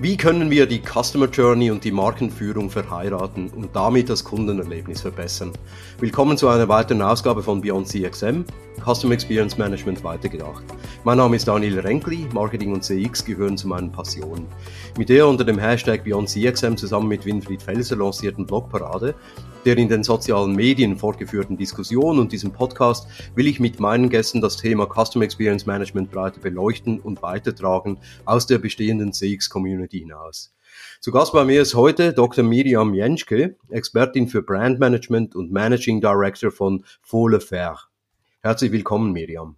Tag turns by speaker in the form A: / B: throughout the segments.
A: Wie können wir die Customer Journey und die Markenführung verheiraten und damit das Kundenerlebnis verbessern? Willkommen zu einer weiteren Ausgabe von Beyond CXM, Customer Experience Management weitergedacht. Mein Name ist Daniel Renkli, Marketing und CX gehören zu meinen Passionen. Mit der unter dem Hashtag Beyond CXM zusammen mit Winfried Felser lancierten Blogparade der in den sozialen Medien fortgeführten Diskussion und diesem Podcast will ich mit meinen Gästen das Thema Customer Experience Management breiter beleuchten und weitertragen aus der bestehenden CX-Community hinaus. Zu Gast bei mir ist heute Dr. Miriam Jenschke, Expertin für Brand Management und Managing Director von Folle Fair. Herzlich willkommen, Miriam.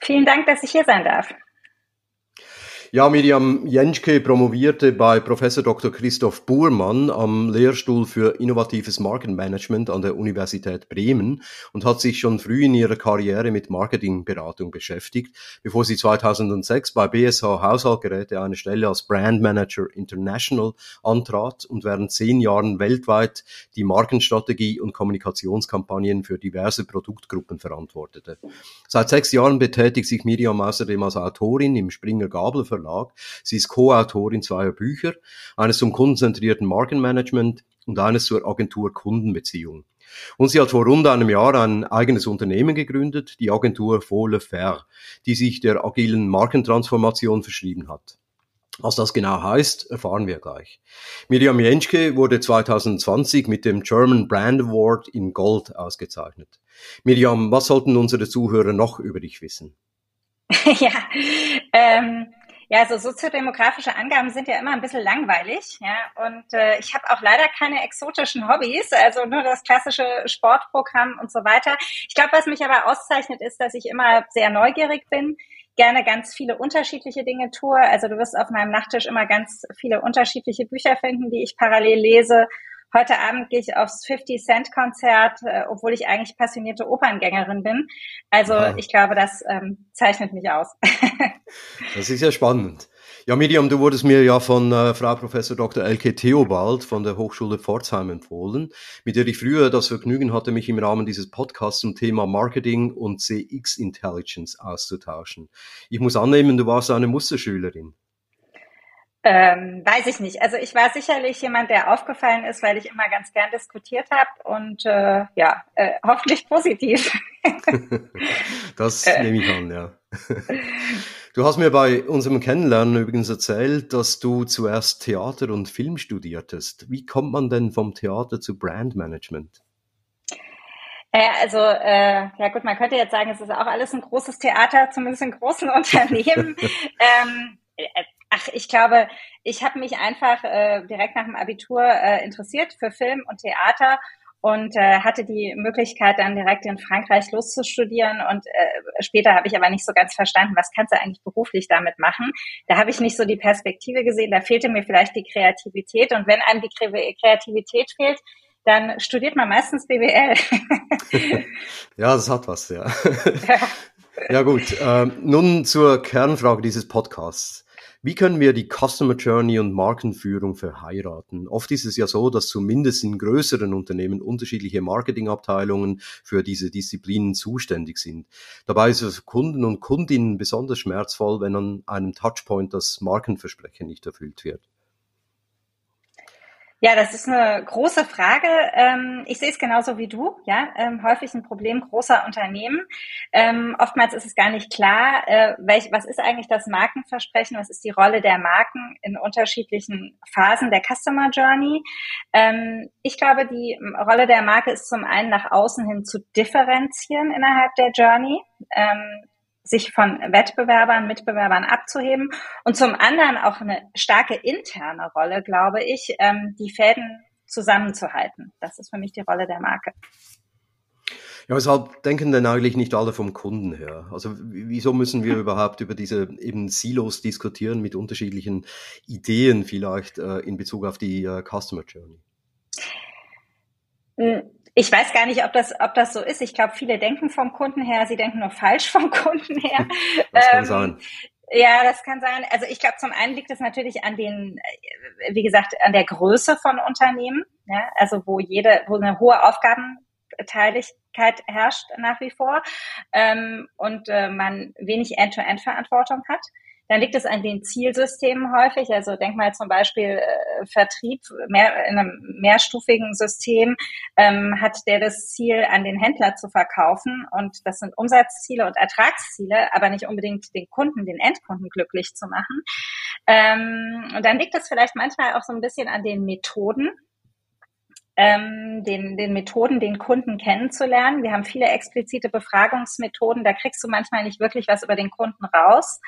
B: Vielen Dank, dass ich hier sein darf.
A: Ja, Miriam Jenschke promovierte bei Professor Dr. Christoph Buhrmann am Lehrstuhl für innovatives Markenmanagement an der Universität Bremen und hat sich schon früh in ihrer Karriere mit Marketingberatung beschäftigt, bevor sie 2006 bei BSH Haushaltgeräte eine Stelle als Brand Manager International antrat und während zehn Jahren weltweit die Markenstrategie und Kommunikationskampagnen für diverse Produktgruppen verantwortete. Seit sechs Jahren betätigt sich Miriam außerdem als Autorin im Springer Gabel Verlag. Sie ist Co-Autorin zweier Bücher, eines zum kundenzentrierten Markenmanagement und eines zur Agentur Kundenbeziehung. Und sie hat vor rund einem Jahr ein eigenes Unternehmen gegründet, die Agentur Folle Fair, die sich der agilen Markentransformation verschrieben hat. Was das genau heißt, erfahren wir gleich. Miriam Jenschke wurde 2020 mit dem German Brand Award in Gold ausgezeichnet. Miriam, was sollten unsere Zuhörer noch über dich wissen?
B: ja, ähm, ja, also soziodemografische Angaben sind ja immer ein bisschen langweilig, ja. Und äh, ich habe auch leider keine exotischen Hobbys, also nur das klassische Sportprogramm und so weiter. Ich glaube, was mich aber auszeichnet, ist, dass ich immer sehr neugierig bin, gerne ganz viele unterschiedliche Dinge tue. Also du wirst auf meinem Nachttisch immer ganz viele unterschiedliche Bücher finden, die ich parallel lese Heute Abend gehe ich aufs 50 Cent Konzert, äh, obwohl ich eigentlich passionierte Operngängerin bin. Also ja. ich glaube, das ähm, zeichnet mich aus.
A: das ist ja spannend. Ja, Miriam, du wurdest mir ja von äh, Frau Professor Dr. Elke Theobald von der Hochschule Pforzheim empfohlen, mit der ich früher das Vergnügen hatte, mich im Rahmen dieses Podcasts zum Thema Marketing und CX Intelligence auszutauschen. Ich muss annehmen, du warst eine Musterschülerin.
B: Ähm, weiß ich nicht. Also ich war sicherlich jemand, der aufgefallen ist, weil ich immer ganz gern diskutiert habe und äh, ja, äh, hoffentlich positiv.
A: das äh. nehme ich an, ja. Du hast mir bei unserem Kennenlernen übrigens erzählt, dass du zuerst Theater und Film studiertest. Wie kommt man denn vom Theater zu Brandmanagement?
B: Äh, also, äh, ja gut, man könnte jetzt sagen, es ist auch alles ein großes Theater, zumindest in großen Unternehmen. ähm, äh, Ach, ich glaube, ich habe mich einfach äh, direkt nach dem Abitur äh, interessiert für Film und Theater und äh, hatte die Möglichkeit dann direkt in Frankreich loszustudieren und äh, später habe ich aber nicht so ganz verstanden, was kannst du eigentlich beruflich damit machen. Da habe ich nicht so die Perspektive gesehen, da fehlte mir vielleicht die Kreativität und wenn einem die Kreativität fehlt, dann studiert man meistens BWL.
A: ja, das hat was, ja. ja. Gut, ähm, nun zur Kernfrage dieses Podcasts. Wie können wir die Customer Journey und Markenführung verheiraten? Oft ist es ja so, dass zumindest in größeren Unternehmen unterschiedliche Marketingabteilungen für diese Disziplinen zuständig sind. Dabei ist es für Kunden und Kundinnen besonders schmerzvoll, wenn an einem Touchpoint das Markenversprechen nicht erfüllt wird.
B: Ja, das ist eine große Frage. Ähm, ich sehe es genauso wie du. Ja, ähm, häufig ein Problem großer Unternehmen. Ähm, oftmals ist es gar nicht klar, äh, was ist eigentlich das Markenversprechen, was ist die Rolle der Marken in unterschiedlichen Phasen der Customer Journey. ich glaube, die Rolle der Marke ist zum einen nach außen hin zu differenzieren innerhalb der Journey sich von Wettbewerbern, Mitbewerbern abzuheben und zum anderen auch eine starke interne Rolle, glaube ich, ähm, die Fäden zusammenzuhalten. Das ist für mich die Rolle der Marke.
A: Ja, weshalb denken denn eigentlich nicht alle vom Kunden her? Also wieso müssen wir überhaupt über diese eben Silos diskutieren mit unterschiedlichen Ideen vielleicht äh, in Bezug auf die äh, Customer Journey?
B: Ich weiß gar nicht, ob das, ob das so ist. Ich glaube, viele denken vom Kunden her, sie denken nur falsch vom Kunden her.
A: Das kann ähm, sein.
B: Ja, das kann sein. Also ich glaube, zum einen liegt es natürlich an den, äh, wie gesagt, an der Größe von Unternehmen, ja, also wo jede, wo eine hohe Aufgabenteiligkeit herrscht nach wie vor ähm, und äh, man wenig End-to-End-Verantwortung hat. Dann liegt es an den Zielsystemen häufig. Also denk mal zum Beispiel äh, Vertrieb mehr, in einem mehrstufigen System ähm, hat der das Ziel, an den Händler zu verkaufen. Und das sind Umsatzziele und Ertragsziele, aber nicht unbedingt den Kunden, den Endkunden glücklich zu machen. Ähm, und dann liegt es vielleicht manchmal auch so ein bisschen an den Methoden ähm, den, den Methoden, den Kunden kennenzulernen. Wir haben viele explizite Befragungsmethoden, da kriegst du manchmal nicht wirklich was über den Kunden raus.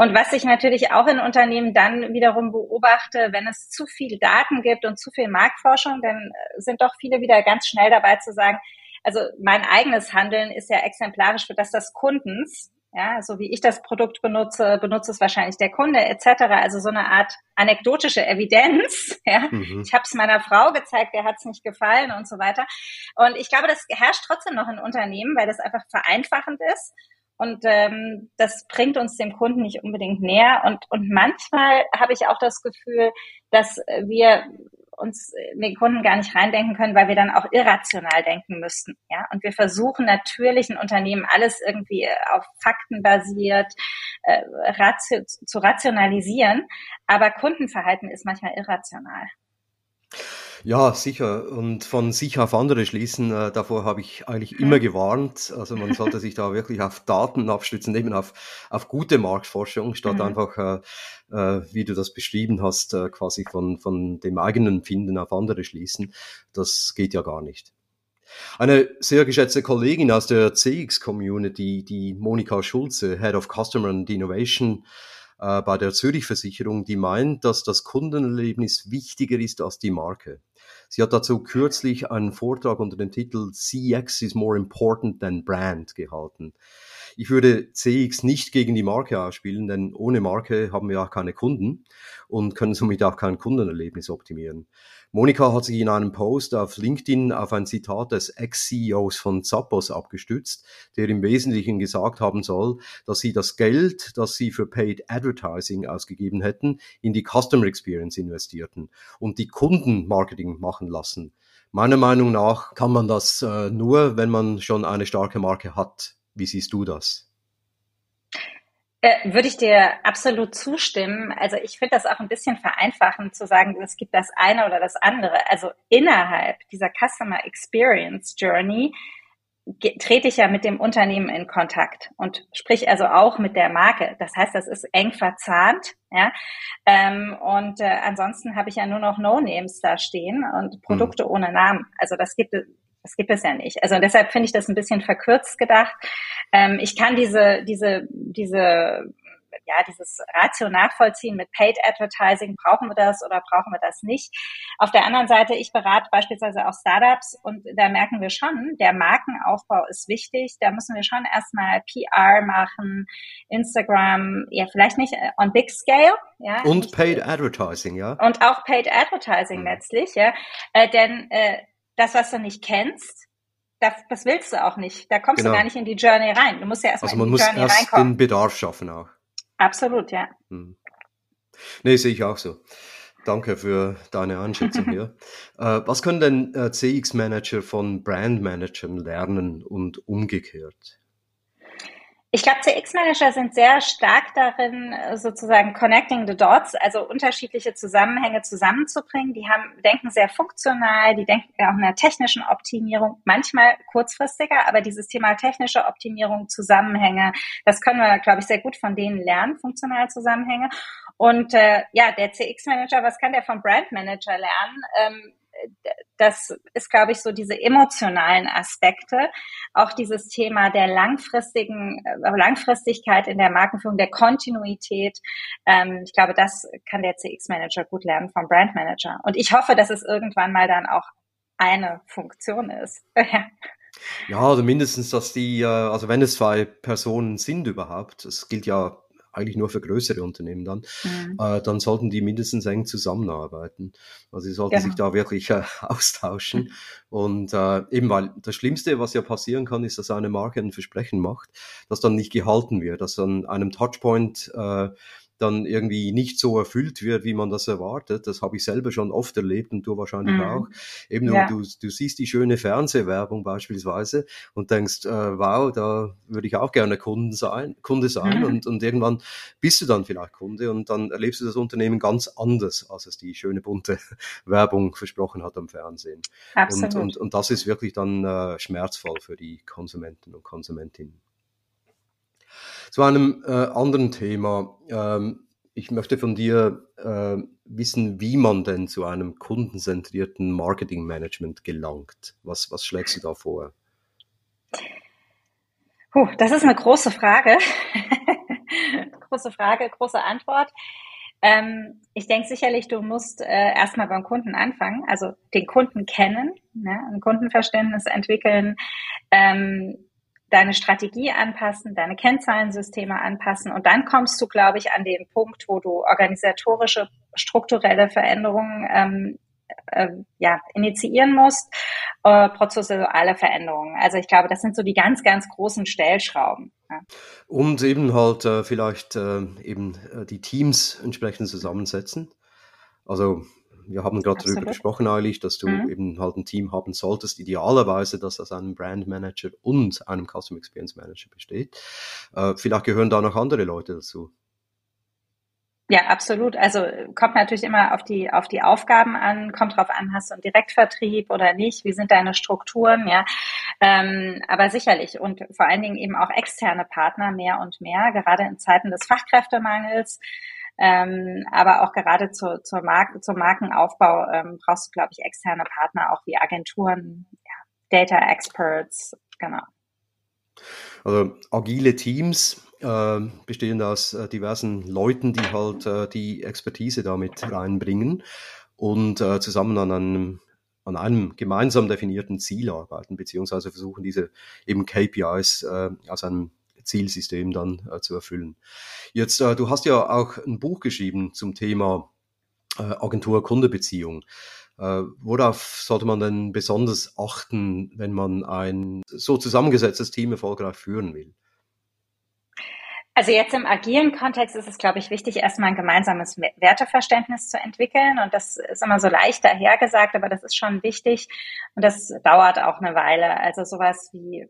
B: Und was ich natürlich auch in Unternehmen dann wiederum beobachte, wenn es zu viel Daten gibt und zu viel Marktforschung, dann sind doch viele wieder ganz schnell dabei zu sagen, also mein eigenes Handeln ist ja exemplarisch für das des Kundens. Ja, so wie ich das Produkt benutze, benutzt es wahrscheinlich der Kunde etc. Also so eine Art anekdotische Evidenz. Ja, mhm. ich habe es meiner Frau gezeigt, der hat es nicht gefallen und so weiter. Und ich glaube, das herrscht trotzdem noch in Unternehmen, weil das einfach vereinfachend ist. Und ähm, das bringt uns dem Kunden nicht unbedingt näher. Und, und manchmal habe ich auch das Gefühl, dass wir uns den Kunden gar nicht reindenken können, weil wir dann auch irrational denken müssten. Ja? Und wir versuchen natürlich in Unternehmen alles irgendwie auf Fakten basiert äh, ratio zu rationalisieren, aber Kundenverhalten ist manchmal irrational.
A: Ja, sicher. Und von sich auf andere schließen, äh, davor habe ich eigentlich immer gewarnt. Also man sollte sich da wirklich auf Daten abstützen, eben auf, auf gute Marktforschung, statt mhm. einfach, äh, äh, wie du das beschrieben hast, äh, quasi von, von dem eigenen Finden auf andere schließen. Das geht ja gar nicht. Eine sehr geschätzte Kollegin aus der CX-Community, die Monika Schulze, Head of Customer and Innovation, äh, bei der Zürich-Versicherung, die meint, dass das Kundenerlebnis wichtiger ist als die Marke. Sie hat dazu kürzlich einen Vortrag unter dem Titel CX is more important than brand gehalten. Ich würde CX nicht gegen die Marke ausspielen, denn ohne Marke haben wir auch keine Kunden und können somit auch kein Kundenerlebnis optimieren. Monika hat sich in einem Post auf LinkedIn auf ein Zitat des Ex-CEOs von Zappos abgestützt, der im Wesentlichen gesagt haben soll, dass sie das Geld, das sie für Paid Advertising ausgegeben hätten, in die Customer Experience investierten und die Kundenmarketing machen lassen. Meiner Meinung nach kann man das äh, nur, wenn man schon eine starke Marke hat. Wie siehst du das?
B: Äh, würde ich dir absolut zustimmen. Also ich finde das auch ein bisschen vereinfachend zu sagen, es gibt das eine oder das andere. Also innerhalb dieser Customer Experience Journey trete ich ja mit dem Unternehmen in Kontakt und sprich also auch mit der Marke. Das heißt, das ist eng verzahnt, ja. Ähm, und äh, ansonsten habe ich ja nur noch No-Names da stehen und Produkte mhm. ohne Namen. Also das gibt es das gibt es ja nicht. Also deshalb finde ich das ein bisschen verkürzt gedacht. Ähm, ich kann diese, diese, diese ja, dieses Ratio nachvollziehen mit Paid Advertising, brauchen wir das oder brauchen wir das nicht. Auf der anderen Seite, ich berate beispielsweise auch Startups und da merken wir schon, der Markenaufbau ist wichtig. Da müssen wir schon erstmal PR machen, Instagram, ja, vielleicht nicht äh, on big scale. Ja,
A: und Paid Advertising, ja.
B: Und auch Paid Advertising mhm. letztlich, ja. Äh, denn äh, das, was du nicht kennst, das, das willst du auch nicht. Da kommst genau. du gar nicht in die Journey rein. Du musst ja erstmal
A: also
B: in die Journey
A: reinkommen. Also man muss erst den Bedarf schaffen auch.
B: Absolut, ja. Hm.
A: Nee, sehe ich auch so. Danke für deine Einschätzung hier. äh, was können denn äh, CX-Manager von Brand-Managern lernen und umgekehrt?
B: Ich glaube, CX-Manager sind sehr stark darin, sozusagen connecting the dots, also unterschiedliche Zusammenhänge zusammenzubringen. Die haben, denken sehr funktional, die denken auch in der technischen Optimierung, manchmal kurzfristiger, aber dieses Thema technische Optimierung, Zusammenhänge, das können wir, glaube ich, sehr gut von denen lernen, funktionale Zusammenhänge. Und äh, ja, der CX-Manager, was kann der vom Brand-Manager lernen? Ähm, das ist, glaube ich, so diese emotionalen Aspekte, auch dieses Thema der langfristigen äh, Langfristigkeit in der Markenführung, der Kontinuität. Ähm, ich glaube, das kann der CX-Manager gut lernen vom Brand-Manager. Und ich hoffe, dass es irgendwann mal dann auch eine Funktion ist.
A: ja, also mindestens, dass die, äh, also wenn es zwei Personen sind überhaupt, es gilt ja eigentlich nur für größere Unternehmen dann, mhm. äh, dann sollten die mindestens eng zusammenarbeiten. Also sie sollten genau. sich da wirklich äh, austauschen. Und äh, eben weil das Schlimmste, was ja passieren kann, ist, dass eine Marke ein Versprechen macht, das dann nicht gehalten wird, dass an einem Touchpoint äh, dann irgendwie nicht so erfüllt wird, wie man das erwartet. Das habe ich selber schon oft erlebt und du wahrscheinlich mhm. auch. Eben ja. du, du siehst die schöne Fernsehwerbung beispielsweise und denkst, äh, wow, da würde ich auch gerne Kunden sein, Kunde sein mhm. und, und irgendwann bist du dann vielleicht Kunde und dann erlebst du das Unternehmen ganz anders, als es die schöne bunte Werbung versprochen hat am Fernsehen. Absolut. Und, und, und das ist wirklich dann äh, schmerzvoll für die Konsumenten und Konsumentinnen. Zu einem äh, anderen Thema. Ähm, ich möchte von dir äh, wissen, wie man denn zu einem kundenzentrierten Marketingmanagement gelangt. Was, was schlägst du da vor?
B: Puh, das ist eine große Frage. große Frage, große Antwort. Ähm, ich denke sicherlich, du musst äh, erstmal beim Kunden anfangen, also den Kunden kennen, ne, ein Kundenverständnis entwickeln, ähm, deine Strategie anpassen, deine Kennzahlensysteme anpassen und dann kommst du, glaube ich, an den Punkt, wo du organisatorische, strukturelle Veränderungen ähm, äh, ja, initiieren musst, äh, prozessuale Veränderungen. Also ich glaube, das sind so die ganz, ganz großen Stellschrauben. Ja.
A: Und eben halt äh, vielleicht äh, eben äh, die Teams entsprechend zusammensetzen. Also wir haben gerade darüber gesprochen eigentlich, dass du mhm. eben halt ein Team haben solltest, idealerweise, das aus einem Brand Manager und einem Customer Experience Manager besteht. Äh, vielleicht gehören da noch andere Leute dazu.
B: Ja, absolut. Also kommt natürlich immer auf die auf die Aufgaben an, kommt drauf an, hast du einen Direktvertrieb oder nicht, wie sind deine Strukturen, ja. Ähm, aber sicherlich und vor allen Dingen eben auch externe Partner mehr und mehr, gerade in Zeiten des Fachkräftemangels ähm, aber auch gerade zu, zur Mark zum Markenaufbau ähm, brauchst du, glaube ich, externe Partner, auch wie Agenturen, ja, Data Experts, genau.
A: Also agile Teams äh, bestehen aus äh, diversen Leuten, die halt äh, die Expertise damit reinbringen und äh, zusammen an einem an einem gemeinsam definierten Ziel arbeiten, beziehungsweise versuchen diese eben KPIs äh, aus einem Zielsystem dann äh, zu erfüllen. Jetzt, äh, du hast ja auch ein Buch geschrieben zum Thema äh, Agentur-Kunde-Beziehung. Äh, worauf sollte man denn besonders achten, wenn man ein so zusammengesetztes Team erfolgreich führen will?
B: Also jetzt im agilen Kontext ist es, glaube ich, wichtig, erstmal ein gemeinsames Werteverständnis zu entwickeln. Und das ist immer so leicht dahergesagt, aber das ist schon wichtig. Und das dauert auch eine Weile. Also sowas wie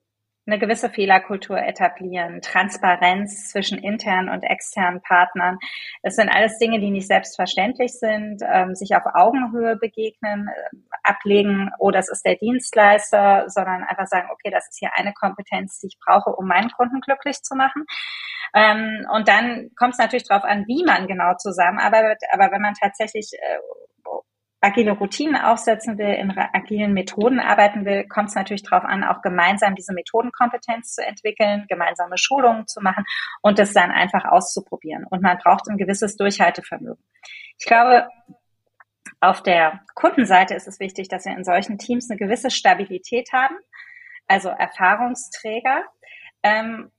B: eine gewisse Fehlerkultur etablieren, Transparenz zwischen internen und externen Partnern. Das sind alles Dinge, die nicht selbstverständlich sind, ähm, sich auf Augenhöhe begegnen, äh, ablegen, oh, das ist der Dienstleister, sondern einfach sagen, okay, das ist hier eine Kompetenz, die ich brauche, um meinen Kunden glücklich zu machen. Ähm, und dann kommt es natürlich darauf an, wie man genau zusammenarbeitet. Aber wenn man tatsächlich äh, agile Routinen aufsetzen will, in agilen Methoden arbeiten will, kommt es natürlich darauf an, auch gemeinsam diese Methodenkompetenz zu entwickeln, gemeinsame Schulungen zu machen und das dann einfach auszuprobieren. Und man braucht ein gewisses Durchhaltevermögen. Ich glaube, auf der Kundenseite ist es wichtig, dass wir in solchen Teams eine gewisse Stabilität haben, also Erfahrungsträger. Ähm,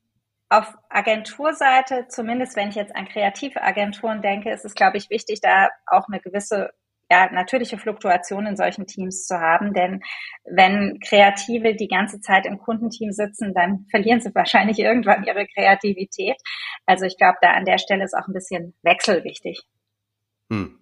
B: auf Agenturseite, zumindest wenn ich jetzt an kreative Agenturen denke, ist es, glaube ich, wichtig, da auch eine gewisse ja, natürliche Fluktuation in solchen Teams zu haben. Denn wenn Kreative die ganze Zeit im Kundenteam sitzen, dann verlieren sie wahrscheinlich irgendwann ihre Kreativität. Also ich glaube, da an der Stelle ist auch ein bisschen Wechsel wichtig. Hm.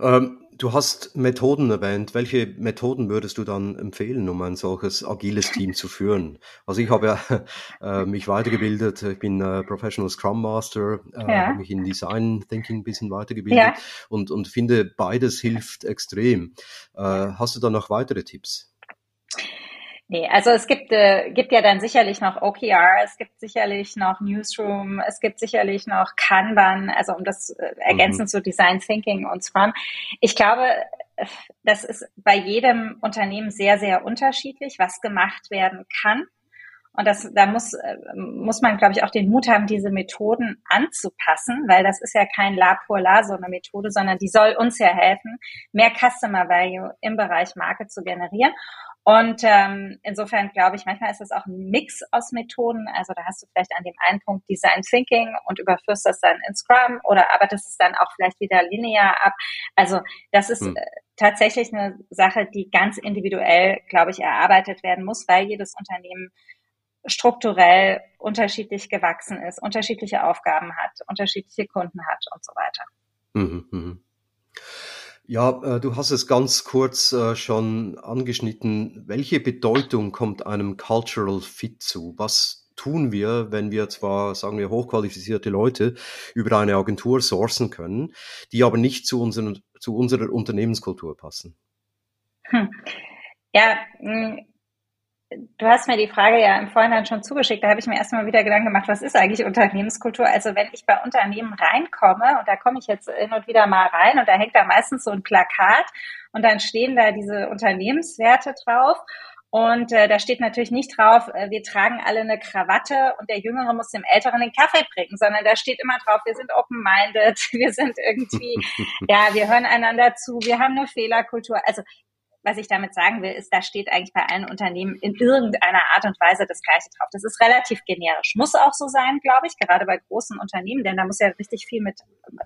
A: Ähm, Du hast Methoden erwähnt. Welche Methoden würdest du dann empfehlen, um ein solches agiles Team zu führen? Also ich habe ja äh, mich weitergebildet. Ich bin äh, Professional Scrum Master, äh, ja. habe mich in Design Thinking ein bisschen weitergebildet ja. und, und finde, beides hilft extrem. Äh, hast du da noch weitere Tipps?
B: Nee, also es gibt, äh, gibt ja dann sicherlich noch OKR, es gibt sicherlich noch Newsroom, es gibt sicherlich noch Kanban, also um das äh, ergänzend mhm. zu Design Thinking und Scrum. Ich glaube, das ist bei jedem Unternehmen sehr, sehr unterschiedlich, was gemacht werden kann. Und das, da muss, äh, muss man, glaube ich, auch den Mut haben, diese Methoden anzupassen, weil das ist ja kein La pour La so eine Methode, sondern die soll uns ja helfen, mehr Customer Value im Bereich Marke zu generieren. Und ähm, insofern glaube ich, manchmal ist es auch ein Mix aus Methoden. Also da hast du vielleicht an dem einen Punkt Design Thinking und überführst das dann in Scrum oder arbeitest es dann auch vielleicht wieder linear ab. Also das ist hm. Äh, tatsächlich eine Sache, die ganz individuell, glaube ich, erarbeitet werden muss, weil jedes Unternehmen strukturell unterschiedlich gewachsen ist, unterschiedliche Aufgaben hat, unterschiedliche Kunden hat und so weiter. Mhm, mh.
A: Ja, äh, du hast es ganz kurz äh, schon angeschnitten. Welche Bedeutung kommt einem Cultural Fit zu? Was tun wir, wenn wir zwar, sagen wir, hochqualifizierte Leute über eine Agentur sourcen können, die aber nicht zu, unseren, zu unserer Unternehmenskultur passen?
B: Hm. Ja, hm, Du hast mir die Frage ja im Vorhinein schon zugeschickt. Da habe ich mir erstmal wieder Gedanken gemacht, was ist eigentlich Unternehmenskultur? Also wenn ich bei Unternehmen reinkomme, und da komme ich jetzt hin und wieder mal rein, und da hängt da meistens so ein Plakat und dann stehen da diese Unternehmenswerte drauf. Und äh, da steht natürlich nicht drauf, äh, wir tragen alle eine Krawatte und der Jüngere muss dem Älteren den Kaffee bringen, sondern da steht immer drauf, wir sind open-minded, wir sind irgendwie, ja, wir hören einander zu, wir haben eine Fehlerkultur. Also was ich damit sagen will, ist, da steht eigentlich bei allen Unternehmen in irgendeiner Art und Weise das Gleiche drauf. Das ist relativ generisch. Muss auch so sein, glaube ich, gerade bei großen Unternehmen, denn da muss ja richtig viel mit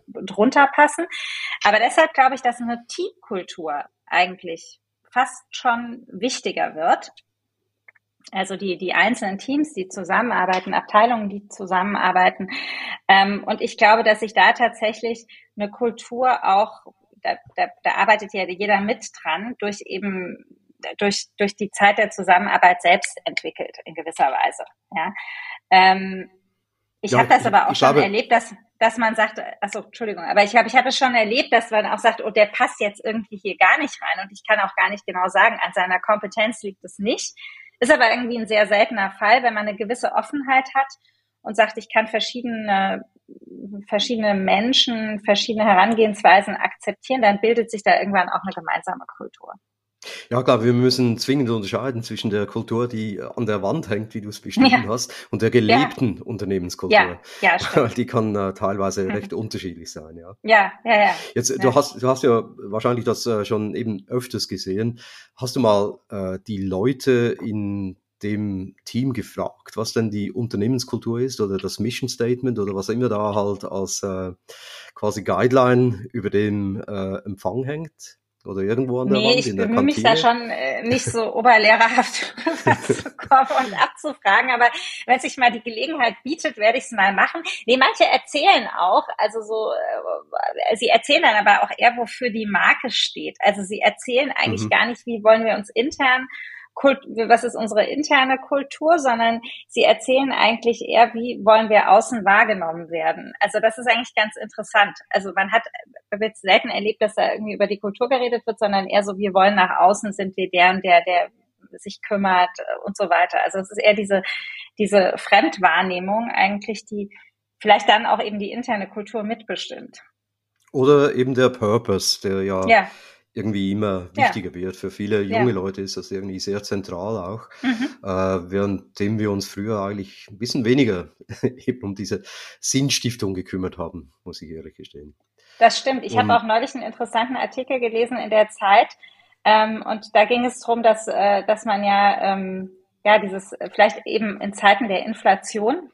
B: drunter passen. Aber deshalb glaube ich, dass eine Teamkultur eigentlich fast schon wichtiger wird. Also die, die einzelnen Teams, die zusammenarbeiten, Abteilungen, die zusammenarbeiten. Ähm, und ich glaube, dass sich da tatsächlich eine Kultur auch da, da, da arbeitet ja jeder mit dran, durch eben durch, durch die Zeit der Zusammenarbeit selbst entwickelt in gewisser Weise. Ja. Ähm, ich ja, habe das aber auch schon habe, erlebt, dass, dass man sagt, also Entschuldigung, aber ich habe ich habe es schon erlebt, dass man auch sagt, oh, der passt jetzt irgendwie hier gar nicht rein und ich kann auch gar nicht genau sagen, an seiner Kompetenz liegt es nicht. Ist aber irgendwie ein sehr seltener Fall, wenn man eine gewisse Offenheit hat und sagt, ich kann verschiedene verschiedene Menschen, verschiedene Herangehensweisen akzeptieren, dann bildet sich da irgendwann auch eine gemeinsame Kultur.
A: Ja, klar, wir müssen zwingend unterscheiden zwischen der Kultur, die an der Wand hängt, wie du es beschrieben ja. hast, und der gelebten ja. Unternehmenskultur. Ja, ja stimmt. Die kann äh, teilweise recht unterschiedlich sein, ja.
B: Ja, ja, ja.
A: Jetzt, ja. du hast, du hast ja wahrscheinlich das äh, schon eben öfters gesehen. Hast du mal äh, die Leute in dem Team gefragt, was denn die Unternehmenskultur ist oder das Mission Statement oder was immer da halt als äh, quasi Guideline über dem äh, Empfang hängt? Oder irgendwo an der
B: nee,
A: Wand in der
B: Kantine? Ich mich da schon äh, nicht so oberlehrerhaft zu kommen und abzufragen, aber wenn sich mal die Gelegenheit bietet, werde ich es mal machen. Nee, manche erzählen auch, also so, äh, sie erzählen dann aber auch eher, wofür die Marke steht. Also sie erzählen eigentlich mhm. gar nicht, wie wollen wir uns intern Kult, was ist unsere interne Kultur, sondern sie erzählen eigentlich eher, wie wollen wir außen wahrgenommen werden. Also das ist eigentlich ganz interessant. Also man hat wird selten erlebt, dass da irgendwie über die Kultur geredet wird, sondern eher so, wir wollen nach außen, sind wir der und der, der sich kümmert und so weiter. Also es ist eher diese, diese Fremdwahrnehmung eigentlich, die vielleicht dann auch eben die interne Kultur mitbestimmt.
A: Oder eben der Purpose, der ja, ja irgendwie immer wichtiger ja. wird. Für viele junge ja. Leute ist das irgendwie sehr zentral auch, mhm. äh, währenddem wir uns früher eigentlich ein bisschen weniger eben um diese Sinnstiftung gekümmert haben, muss ich ehrlich gestehen.
B: Das stimmt. Ich habe auch neulich einen interessanten Artikel gelesen in der Zeit ähm, und da ging es darum, dass, äh, dass man ja, ähm, ja dieses vielleicht eben in Zeiten der Inflation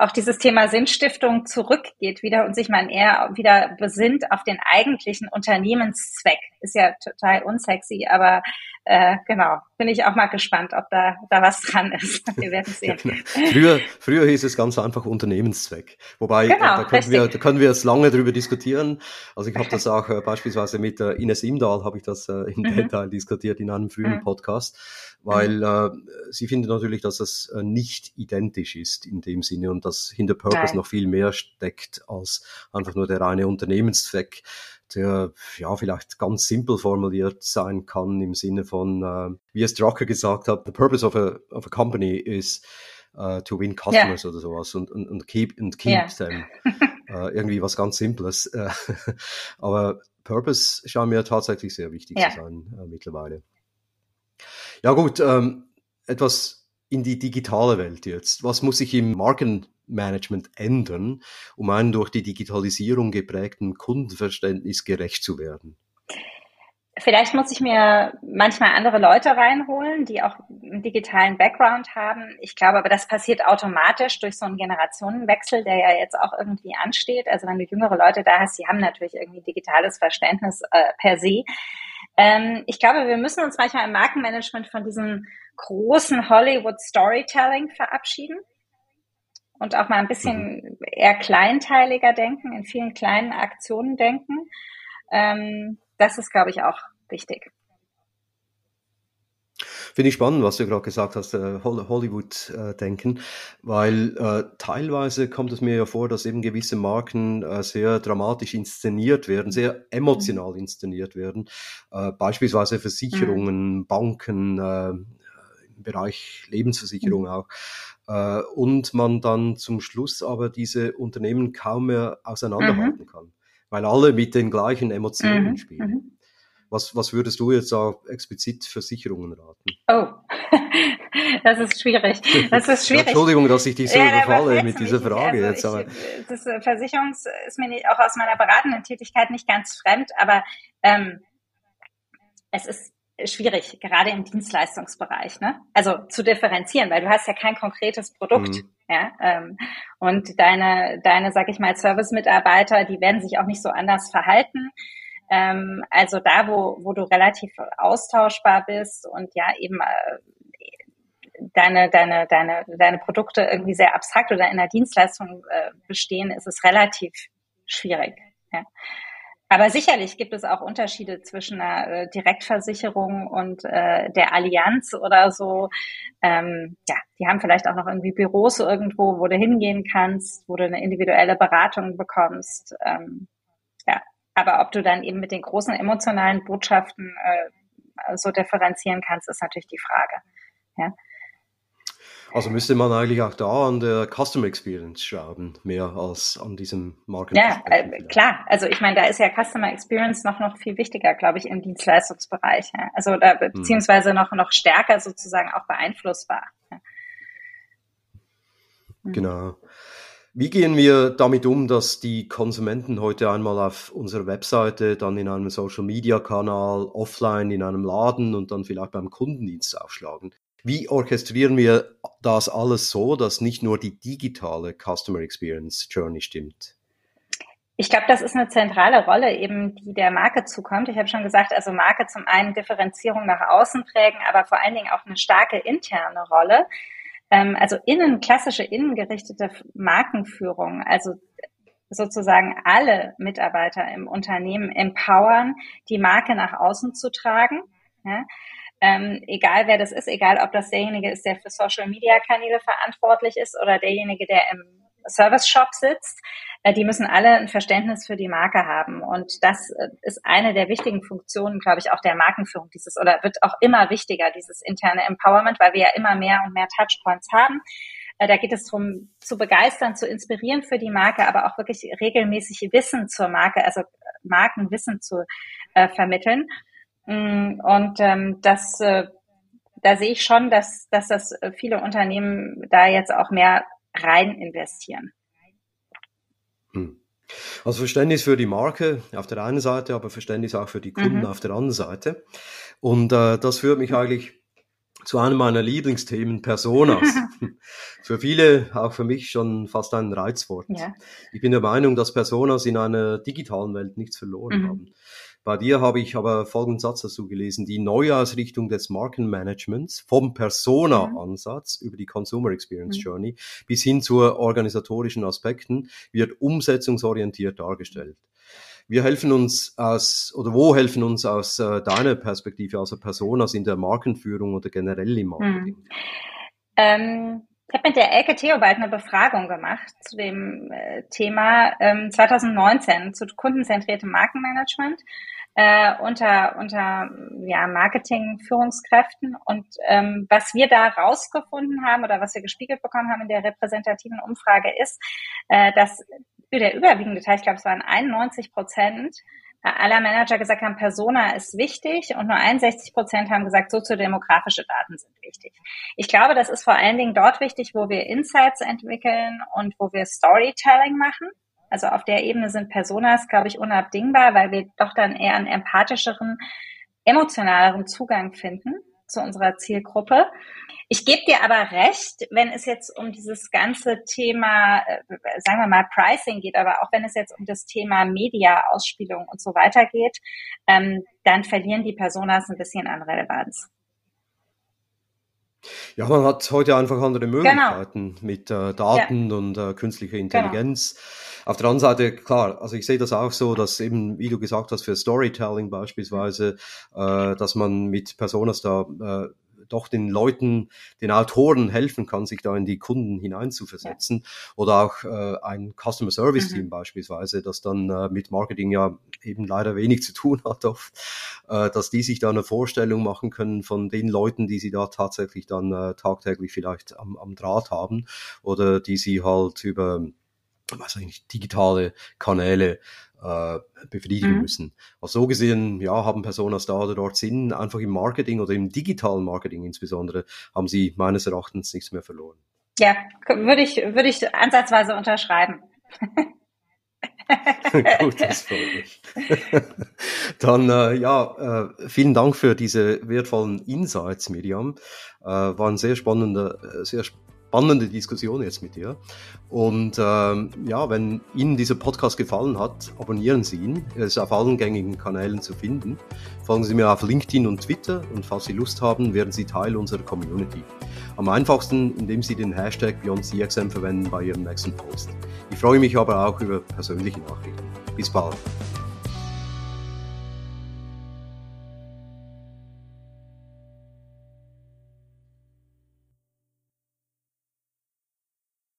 B: auch dieses Thema Sinnstiftung zurückgeht wieder und sich man eher wieder besinnt auf den eigentlichen Unternehmenszweck. Ist ja total unsexy, aber äh, genau, bin ich auch mal gespannt, ob da, da was dran ist. Wir werden sehen.
A: Genau. früher, früher hieß es ganz einfach Unternehmenszweck. Wobei, genau, äh, da, können wir, da können wir jetzt lange drüber diskutieren. Also ich habe das auch äh, beispielsweise mit äh, Ines Imdahl, habe ich das äh, im mhm. Detail diskutiert in einem frühen mhm. Podcast weil mhm. äh, sie findet natürlich, dass es äh, nicht identisch ist in dem Sinne und dass hinter Purpose Nein. noch viel mehr steckt als einfach nur der reine Unternehmenszweck, der ja vielleicht ganz simpel formuliert sein kann im Sinne von, äh, wie es Drucker gesagt hat, the purpose of a, of a company is uh, to win customers yeah. oder sowas und, und, und keep, and keep yeah. them. uh, irgendwie was ganz Simples. Aber Purpose scheint mir tatsächlich sehr wichtig yeah. zu sein äh, mittlerweile. Ja gut, ähm, etwas in die digitale Welt jetzt. Was muss sich im Markenmanagement ändern, um einem durch die Digitalisierung geprägten Kundenverständnis gerecht zu werden?
B: Vielleicht muss ich mir manchmal andere Leute reinholen, die auch einen digitalen Background haben. Ich glaube aber, das passiert automatisch durch so einen Generationenwechsel, der ja jetzt auch irgendwie ansteht. Also wenn du jüngere Leute da hast, die haben natürlich irgendwie digitales Verständnis äh, per se. Ähm, ich glaube, wir müssen uns manchmal im Markenmanagement von diesem großen Hollywood Storytelling verabschieden und auch mal ein bisschen mhm. eher kleinteiliger denken, in vielen kleinen Aktionen denken. Ähm, das ist, glaube ich, auch wichtig.
A: Finde ich spannend, was du gerade gesagt hast, äh, Hollywood-Denken, äh, weil äh, teilweise kommt es mir ja vor, dass eben gewisse Marken äh, sehr dramatisch inszeniert werden, sehr emotional inszeniert werden. Äh, beispielsweise Versicherungen, mhm. Banken, äh, Bereich Lebensversicherung mhm. auch. Äh, und man dann zum Schluss aber diese Unternehmen kaum mehr auseinanderhalten mhm. kann, weil alle mit den gleichen Emotionen mhm. spielen. Mhm. Was, was würdest du jetzt auch explizit Versicherungen raten?
B: Oh, das ist schwierig. Das ist schwierig.
A: Entschuldigung, dass ich dich so ja, überfalle mit dieser Frage
B: also
A: jetzt. Aber
B: ich, das äh, Versicherungs ist mir nicht, auch aus meiner beratenden Tätigkeit nicht ganz fremd, aber ähm, es ist schwierig, gerade im Dienstleistungsbereich, ne? Also zu differenzieren, weil du hast ja kein konkretes Produkt, mhm. ja. Ähm, und deine, deine, sag ich mal, Service-Mitarbeiter, die werden sich auch nicht so anders verhalten. Ähm, also da, wo, wo du relativ austauschbar bist und ja eben äh, deine, deine, deine, deine Produkte irgendwie sehr abstrakt oder in der Dienstleistung äh, bestehen, ist es relativ schwierig. Ja. Aber sicherlich gibt es auch Unterschiede zwischen einer äh, Direktversicherung und äh, der Allianz oder so. Ähm, ja, die haben vielleicht auch noch irgendwie Büros irgendwo, wo du hingehen kannst, wo du eine individuelle Beratung bekommst. Ähm, aber ob du dann eben mit den großen emotionalen Botschaften äh, so differenzieren kannst, ist natürlich die Frage. Ja.
A: Also müsste man eigentlich auch da an der Customer Experience schrauben, mehr als an diesem Marketing.
B: Ja, äh, klar. Also ich meine, da ist ja Customer Experience noch noch viel wichtiger, glaube ich, im Dienstleistungsbereich. Ja. Also da, hm. beziehungsweise noch noch stärker sozusagen auch beeinflussbar. Ja.
A: Genau. Wie gehen wir damit um, dass die Konsumenten heute einmal auf unserer Webseite, dann in einem Social-Media-Kanal, offline in einem Laden und dann vielleicht beim Kundendienst aufschlagen? Wie orchestrieren wir das alles so, dass nicht nur die digitale Customer Experience Journey stimmt?
B: Ich glaube, das ist eine zentrale Rolle eben, die der Marke zukommt. Ich habe schon gesagt, also Marke zum einen Differenzierung nach außen prägen, aber vor allen Dingen auch eine starke interne Rolle ähm, also innen, klassische innengerichtete Markenführung, also sozusagen alle Mitarbeiter im Unternehmen empowern, die Marke nach außen zu tragen. Ja? Ähm, egal wer das ist, egal ob das derjenige ist, der für Social Media Kanäle verantwortlich ist oder derjenige, der im Service Shop sitzt, äh, die müssen alle ein Verständnis für die Marke haben. Und das äh, ist eine der wichtigen Funktionen, glaube ich, auch der Markenführung dieses oder wird auch immer wichtiger, dieses interne Empowerment, weil wir ja immer mehr und mehr Touchpoints haben. Äh, da geht es darum, zu begeistern, zu inspirieren für die Marke, aber auch wirklich regelmäßig Wissen zur Marke, also Markenwissen zu äh, vermitteln. Mm, und ähm, das, äh, da sehe ich schon, dass, dass das viele Unternehmen da jetzt auch mehr rein investieren.
A: Hm. Also Verständnis für die Marke auf der einen Seite, aber Verständnis auch für die Kunden mhm. auf der anderen Seite. Und äh, das führt mich eigentlich zu einem meiner Lieblingsthemen, Personas. für viele, auch für mich, schon fast ein Reizwort. Ja. Ich bin der Meinung, dass Personas in einer digitalen Welt nichts verloren mhm. haben. Bei dir habe ich aber folgenden Satz dazu gelesen. Die Neuausrichtung des Markenmanagements vom Persona-Ansatz mhm. über die Consumer Experience mhm. Journey bis hin zu organisatorischen Aspekten wird umsetzungsorientiert dargestellt. Wir helfen uns aus, oder wo helfen uns aus äh, deiner Perspektive, also Personas in der Markenführung oder generell im Marketing? Mhm.
B: Ähm ich habe mit der Elke Theobald eine Befragung gemacht zu dem äh, Thema ähm, 2019 zu kundenzentriertem Markenmanagement äh, unter unter ja, Marketing-Führungskräften und ähm, was wir da rausgefunden haben oder was wir gespiegelt bekommen haben in der repräsentativen Umfrage ist, äh, dass der überwiegende Teil, ich glaube es waren 91 Prozent aller Manager gesagt haben, Persona ist wichtig und nur 61 Prozent haben gesagt, soziodemografische Daten sind wichtig. Ich glaube, das ist vor allen Dingen dort wichtig, wo wir Insights entwickeln und wo wir Storytelling machen. Also auf der Ebene sind Personas, glaube ich, unabdingbar, weil wir doch dann eher einen empathischeren, emotionaleren Zugang finden zu unserer Zielgruppe. Ich gebe dir aber recht, wenn es jetzt um dieses ganze Thema, äh, sagen wir mal, Pricing geht, aber auch wenn es jetzt um das Thema Media, Ausspielung und so weiter geht, ähm, dann verlieren die Personas ein bisschen an Relevanz.
A: Ja, man hat heute einfach andere genau. Möglichkeiten genau. mit äh, Daten ja. und äh, künstlicher genau. Intelligenz. Genau. Auf der anderen Seite, klar, also ich sehe das auch so, dass eben, wie du gesagt hast, für Storytelling beispielsweise, äh, dass man mit Personas da äh, doch den Leuten, den Autoren helfen kann, sich da in die Kunden hineinzuversetzen. Ja. Oder auch äh, ein Customer Service Team mhm. beispielsweise, das dann äh, mit Marketing ja eben leider wenig zu tun hat oft, äh, dass die sich da eine Vorstellung machen können von den Leuten, die sie da tatsächlich dann äh, tagtäglich vielleicht am, am Draht haben oder die sie halt über was eigentlich digitale Kanäle äh, befriedigen mhm. müssen. Also so gesehen, ja, haben Personas da oder dort Sinn, einfach im Marketing oder im digitalen Marketing insbesondere, haben sie meines Erachtens nichts mehr verloren.
B: Ja, würde ich, würde ich ansatzweise unterschreiben.
A: Gut, das freut mich. Dann äh, ja, äh, vielen Dank für diese wertvollen Insights, Miriam. Äh, war ein sehr spannender, äh, sehr spannende Diskussion jetzt mit dir. Und ähm, ja, wenn Ihnen dieser Podcast gefallen hat, abonnieren Sie ihn. Er ist auf allen gängigen Kanälen zu finden. Folgen Sie mir auf LinkedIn und Twitter und falls Sie Lust haben, werden Sie Teil unserer Community. Am einfachsten, indem Sie den Hashtag BeyondCXM verwenden bei Ihrem nächsten Post. Ich freue mich aber auch über persönliche Nachrichten. Bis bald.